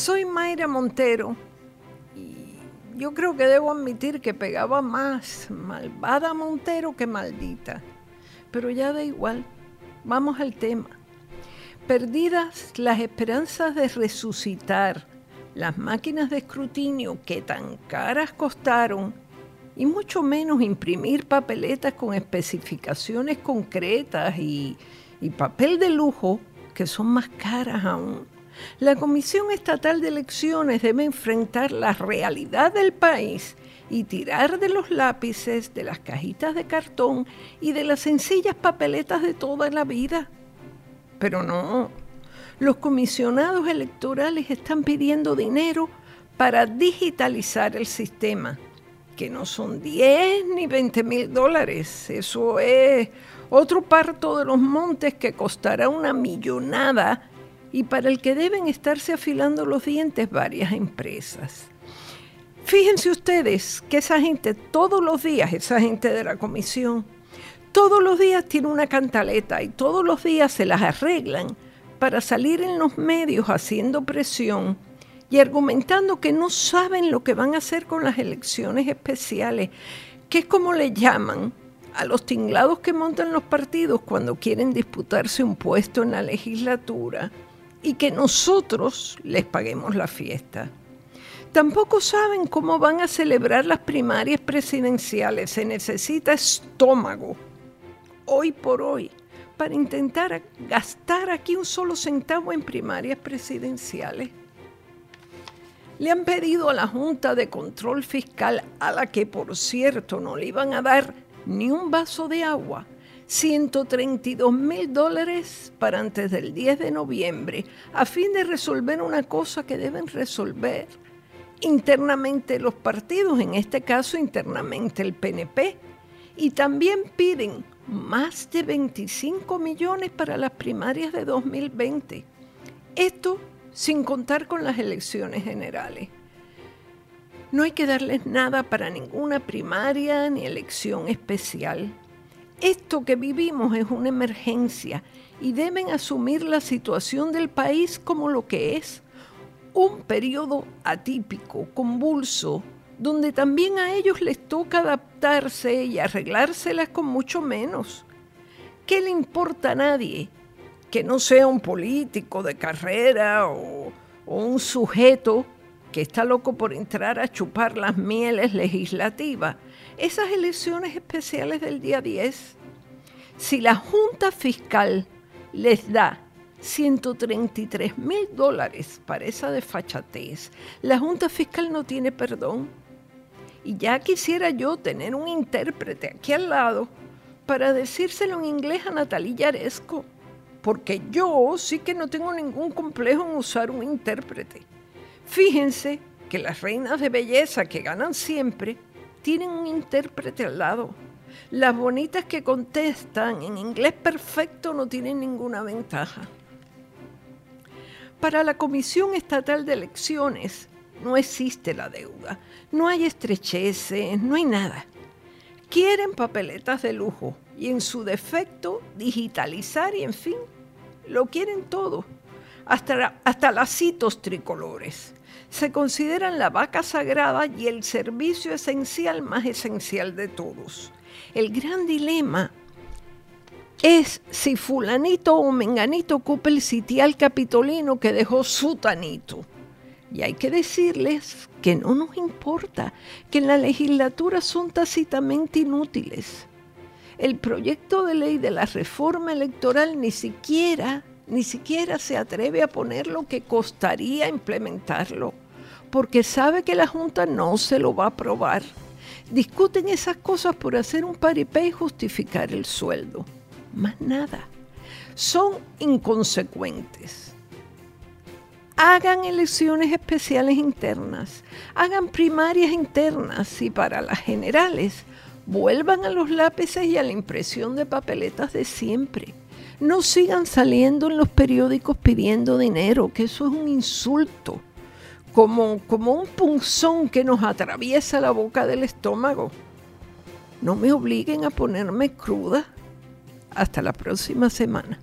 Soy Mayra Montero y yo creo que debo admitir que pegaba más malvada Montero que maldita. Pero ya da igual. Vamos al tema. Perdidas las esperanzas de resucitar las máquinas de escrutinio que tan caras costaron y mucho menos imprimir papeletas con especificaciones concretas y, y papel de lujo que son más caras aún. La Comisión Estatal de Elecciones debe enfrentar la realidad del país y tirar de los lápices, de las cajitas de cartón y de las sencillas papeletas de toda la vida. Pero no, los comisionados electorales están pidiendo dinero para digitalizar el sistema, que no son 10 ni 20 mil dólares, eso es otro parto de los montes que costará una millonada y para el que deben estarse afilando los dientes varias empresas. Fíjense ustedes que esa gente todos los días, esa gente de la comisión, todos los días tiene una cantaleta y todos los días se las arreglan para salir en los medios haciendo presión y argumentando que no saben lo que van a hacer con las elecciones especiales, que es como le llaman a los tinglados que montan los partidos cuando quieren disputarse un puesto en la legislatura y que nosotros les paguemos la fiesta. Tampoco saben cómo van a celebrar las primarias presidenciales. Se necesita estómago, hoy por hoy, para intentar gastar aquí un solo centavo en primarias presidenciales. Le han pedido a la Junta de Control Fiscal, a la que por cierto no le iban a dar ni un vaso de agua, 132 mil dólares para antes del 10 de noviembre, a fin de resolver una cosa que deben resolver internamente los partidos, en este caso internamente el PNP, y también piden más de 25 millones para las primarias de 2020. Esto sin contar con las elecciones generales. No hay que darles nada para ninguna primaria ni elección especial. Esto que vivimos es una emergencia y deben asumir la situación del país como lo que es, un periodo atípico, convulso, donde también a ellos les toca adaptarse y arreglárselas con mucho menos. ¿Qué le importa a nadie que no sea un político de carrera o, un sujeto que está loco por entrar a chupar las mieles legislativas? Esas elecciones especiales del día 10, si la Junta Fiscal les da 133 mil dólares para esa desfachatez. La Junta Fiscal no tiene perdón. Y ya quisiera yo tener un intérprete aquí al lado para decírselo en inglés a Natalia Yaresco, porque yo sí que no tengo ningún complejo en usar un intérprete. Fíjense que las reinas de belleza que ganan siempre tienen un intérprete al lado. Las bonitas que contestan en inglés perfecto no tienen ninguna ventaja. Para la Comisión Estatal de Elecciones no existe la deuda, no hay estrecheces, no hay nada. Quieren papeletas de lujo y en su defecto digitalizar y en fin, lo quieren todo, hasta, hasta lacitos tricolores. Se consideran la vaca sagrada y el servicio esencial más esencial de todos. El gran dilema es si fulanito o menganito ocupa el sitial capitolino que dejó sutanito. Y hay que decirles que no nos importa, que en la legislatura son tácitamente inútiles. El proyecto de ley de la reforma electoral ni siquiera, ni siquiera se atreve a poner lo que costaría implementarlo, porque sabe que la Junta no se lo va a aprobar. Discuten esas cosas por hacer un paripé y justificar el sueldo más nada. Son inconsecuentes. Hagan elecciones especiales internas, hagan primarias internas y para las generales vuelvan a los lápices y a la impresión de papeletas de siempre. No sigan saliendo en los periódicos pidiendo dinero, que eso es un insulto, como, como un punzón que nos atraviesa la boca del estómago. No me obliguen a ponerme cruda hasta la próxima semana.